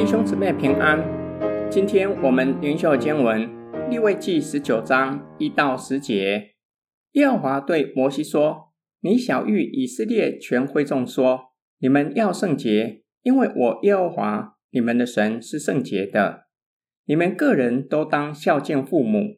弟兄姊妹平安。今天我们灵修经文利未记十九章一到十节。耶和华对摩西说：“你晓諭以色列全会众说：你们要圣洁，因为我耶和华你们的神是圣洁的。你们个人都当孝敬父母，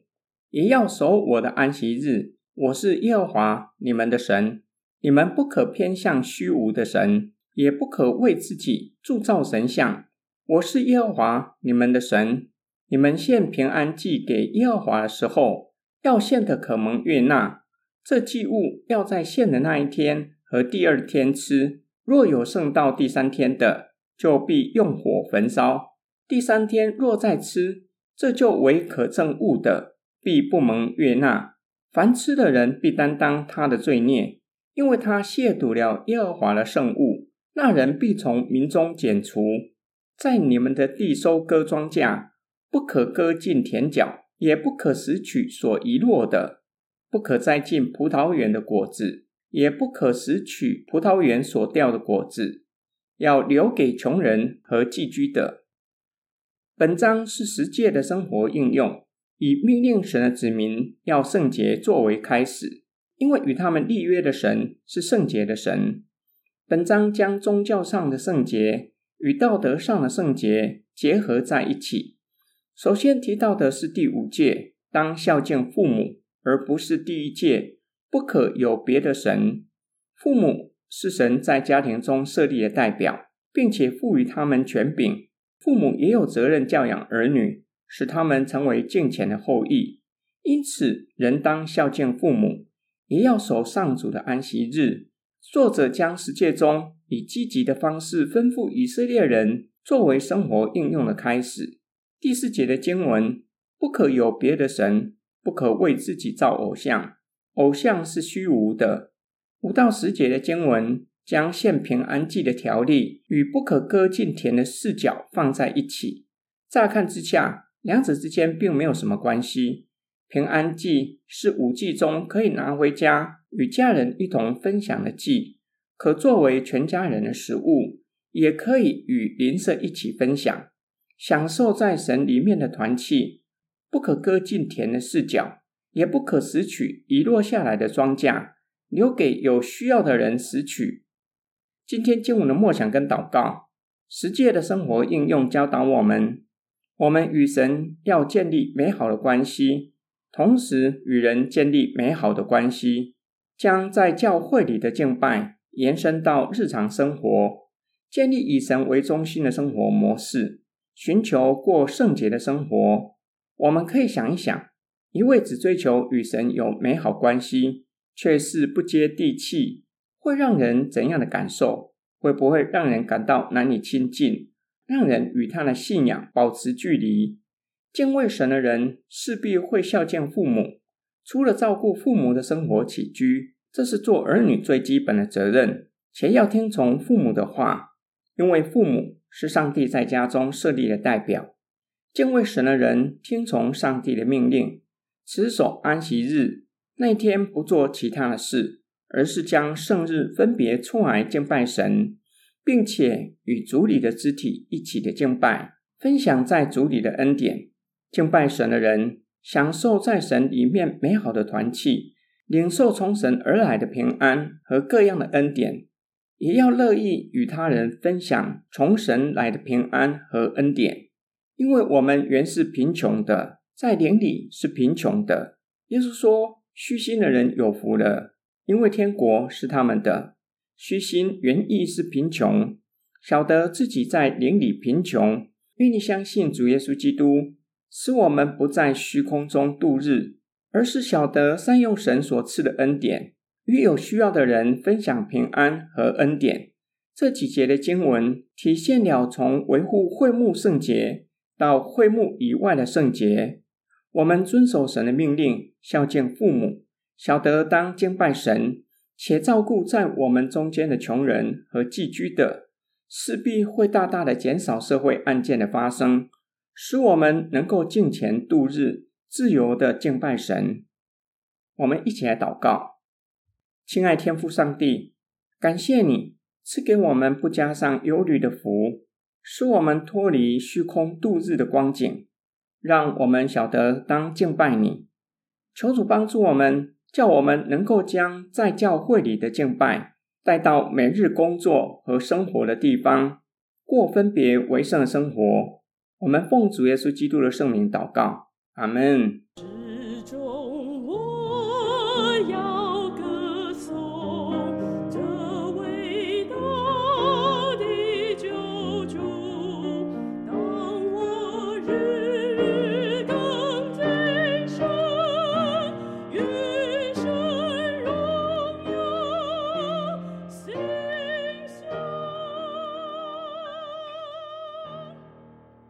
也要守我的安息日。我是耶和华你们的神。你们不可偏向虚无的神。”也不可为自己铸造神像。我是耶和华你们的神。你们献平安祭给耶和华的时候，要献的可蒙悦纳。这祭物要在献的那一天和第二天吃。若有剩到第三天的，就必用火焚烧。第三天若再吃，这就为可憎物的，必不蒙悦纳。凡吃的人必担当他的罪孽，因为他亵渎了耶和华的圣物。那人必从民中剪除，在你们的地收割庄稼，不可割尽田角，也不可拾取所遗落的，不可摘尽葡萄园的果子，也不可拾取葡萄园所掉的果子，要留给穷人和寄居的。本章是十诫的生活应用，以命令神的子民要圣洁作为开始，因为与他们立约的神是圣洁的神。本章将宗教上的圣洁与道德上的圣洁结合在一起。首先提到的是第五诫，当孝敬父母，而不是第一诫，不可有别的神。父母是神在家庭中设立的代表，并且赋予他们权柄。父母也有责任教养儿女，使他们成为敬虔的后裔。因此，人当孝敬父母，也要守上主的安息日。作者将十诫中以积极的方式吩咐以色列人作为生活应用的开始。第四节的经文：不可有别的神，不可为自己造偶像，偶像是虚无的。五到十节的经文将献平安祭的条例与不可割尽田的四角放在一起。乍看之下，两者之间并没有什么关系。平安祭是五祭中可以拿回家。与家人一同分享的祭，可作为全家人的食物，也可以与邻舍一起分享，享受在神里面的团契。不可割尽田的四角，也不可拾取遗落下来的庄稼，留给有需要的人拾取。今天经文的默想跟祷告，十诫的生活应用教导我们：我们与神要建立美好的关系，同时与人建立美好的关系。将在教会里的敬拜延伸到日常生活，建立以神为中心的生活模式，寻求过圣洁的生活。我们可以想一想，一味只追求与神有美好关系，却是不接地气，会让人怎样的感受？会不会让人感到难以亲近，让人与他的信仰保持距离？敬畏神的人势必会孝敬父母。除了照顾父母的生活起居，这是做儿女最基本的责任，且要听从父母的话，因为父母是上帝在家中设立的代表。敬畏神的人听从上帝的命令，持守安息日，那天不做其他的事，而是将圣日分别出来敬拜神，并且与主里的肢体一起的敬拜，分享在主里的恩典。敬拜神的人，享受在神里面美好的团契，领受从神而来的平安和各样的恩典，也要乐意与他人分享从神来的平安和恩典。因为我们原是贫穷的，在灵里是贫穷的。耶稣说：“虚心的人有福了，因为天国是他们的。”虚心原意是贫穷，晓得自己在灵里贫穷，愿意相信主耶稣基督。使我们不在虚空中度日，而是晓得善用神所赐的恩典，与有需要的人分享平安和恩典。这几节的经文体现了从维护会幕圣洁到会幕以外的圣洁。我们遵守神的命令，孝敬父母，晓得当敬拜神，且照顾在我们中间的穷人和寄居的，势必会大大的减少社会案件的发生。使我们能够敬虔度日，自由的敬拜神。我们一起来祷告，亲爱天父上帝，感谢你赐给我们不加上忧虑的福，使我们脱离虚空度日的光景，让我们晓得当敬拜你。求主帮助我们，叫我们能够将在教会里的敬拜带到每日工作和生活的地方，过分别为圣的生活。我们奉主耶稣基督的圣名祷告，阿门。